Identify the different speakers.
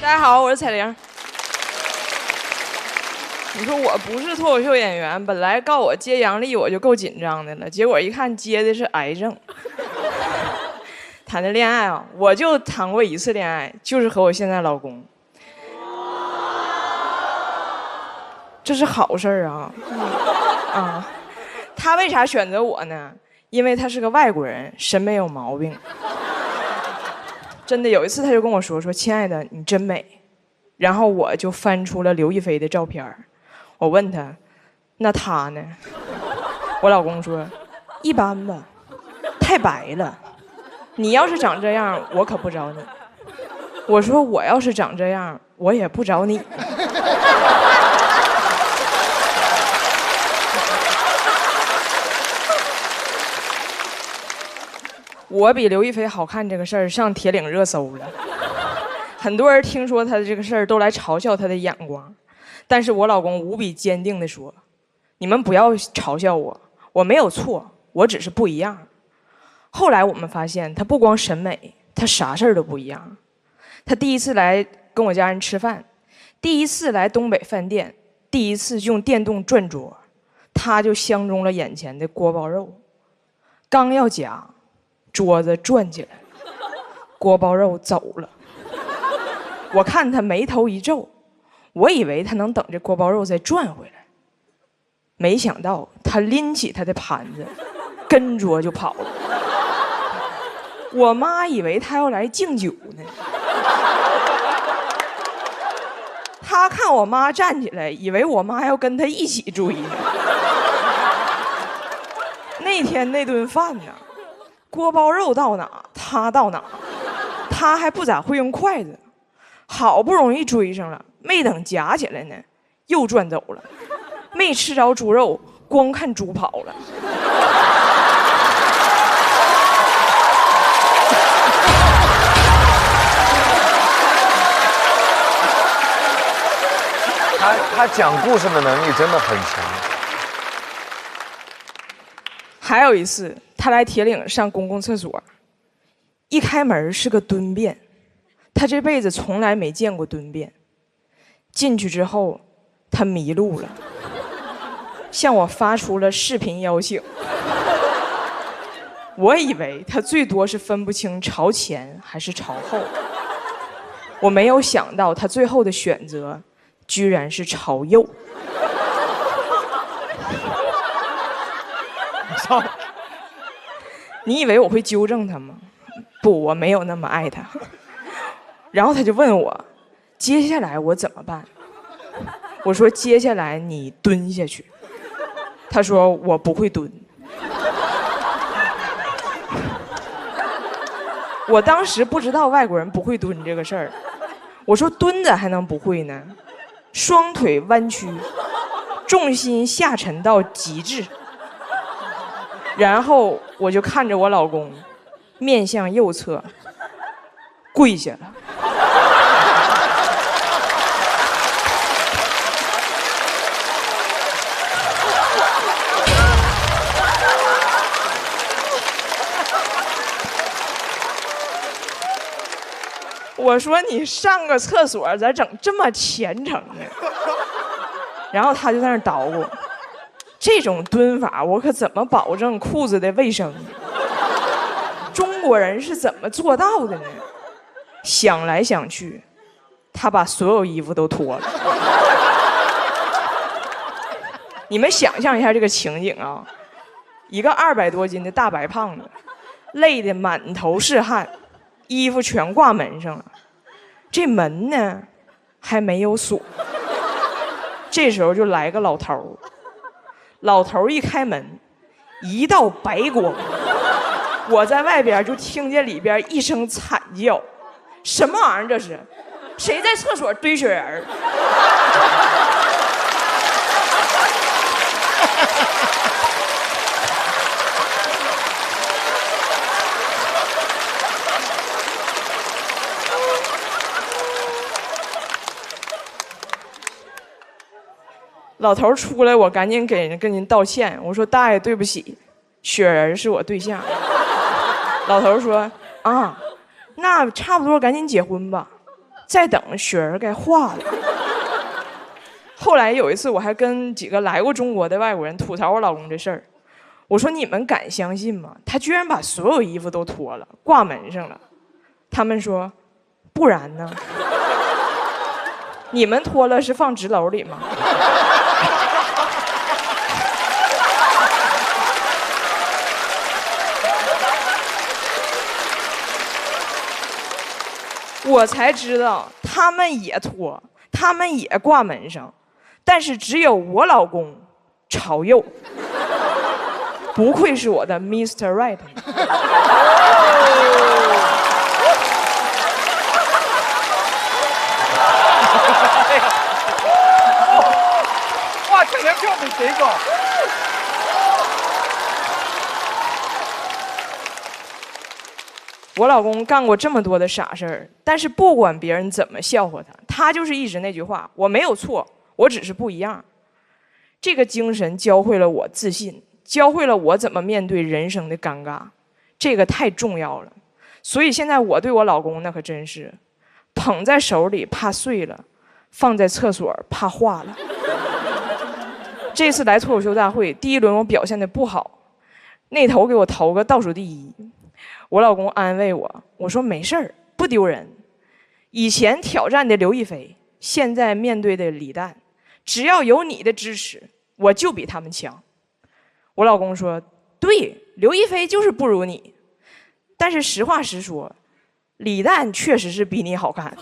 Speaker 1: 大家好，我是彩玲。你说我不是脱口秀演员，本来告我接杨笠我就够紧张的了，结果一看接的是癌症。谈的恋爱啊，我就谈过一次恋爱，就是和我现在老公。这是好事儿啊！啊，他为啥选择我呢？因为他是个外国人，审美有毛病。真的有一次，他就跟我说：“说亲爱的，你真美。”然后我就翻出了刘亦菲的照片我问他：“那他呢？” 我老公说：“一般吧，太白了。你要是长这样，我可不找你。”我说：“我要是长这样，我也不找你。”我比刘亦菲好看这个事儿上铁岭热搜了，很多人听说她的这个事儿都来嘲笑她的眼光，但是我老公无比坚定地说：“你们不要嘲笑我，我没有错，我只是不一样。”后来我们发现，他不光审美，他啥事儿都不一样。他第一次来跟我家人吃饭，第一次来东北饭店，第一次用电动转桌，他就相中了眼前的锅包肉，刚要夹。桌子转起来，锅包肉走了。我看他眉头一皱，我以为他能等这锅包肉再转回来，没想到他拎起他的盘子，跟桌就跑了。我妈以为他要来敬酒呢，他看我妈站起来，以为我妈要跟他一起追呢。那天那顿饭呢？锅包肉到哪，他到哪，他还不咋会用筷子，好不容易追上了，没等夹起来呢，又转走了，没吃着猪肉，光看猪跑了。
Speaker 2: 他他讲故事的能力真的很强。
Speaker 1: 还有一次。他来铁岭上公共厕所，一开门是个蹲便，他这辈子从来没见过蹲便。进去之后，他迷路了，向我发出了视频邀请。我以为他最多是分不清朝前还是朝后，我没有想到他最后的选择居然是朝右。操你以为我会纠正他吗？不，我没有那么爱他。然后他就问我，接下来我怎么办？我说接下来你蹲下去。他说我不会蹲。我当时不知道外国人不会蹲这个事儿。我说蹲着还能不会呢？双腿弯曲，重心下沉到极致。然后我就看着我老公，面向右侧，跪下了。我说你上个厕所咋整这么虔诚呢？然后他就在那捣鼓。这种蹲法，我可怎么保证裤子的卫生？中国人是怎么做到的呢？想来想去，他把所有衣服都脱了。你们想象一下这个情景啊，一个二百多斤的大白胖子，累得满头是汗，衣服全挂门上了，这门呢还没有锁。这时候就来个老头。老头一开门，一道白光，我在外边就听见里边一声惨叫：“什么玩意儿这是？谁在厕所堆雪人？”老头出来，我赶紧给人跟您道歉。我说：“大爷，对不起，雪人是我对象。”老头说：“啊，那差不多，赶紧结婚吧，再等雪儿该化了。后来有一次，我还跟几个来过中国的外国人吐槽我老公这事儿，我说你们敢相信吗？他居然把所有衣服都脱了，挂门上了。他们说，不然呢？你们脱了是放纸篓里吗？我才知道他们也脱，他们也挂门上，但是只有我老公朝右。不愧是我的 Mr. Right。
Speaker 2: 哇，这人票比谁高？
Speaker 1: 我老公干过这么多的傻事儿，但是不管别人怎么笑话他，他就是一直那句话：我没有错，我只是不一样。这个精神教会了我自信，教会了我怎么面对人生的尴尬，这个太重要了。所以现在我对我老公那可真是，捧在手里怕碎了，放在厕所怕化了。这次来脱口秀大会，第一轮我表现的不好，那头给我投个倒数第一。我老公安慰我，我说没事儿，不丢人。以前挑战的刘亦菲，现在面对的李诞，只要有你的支持，我就比他们强。我老公说，对，刘亦菲就是不如你，但是实话实说，李诞确实是比你好看。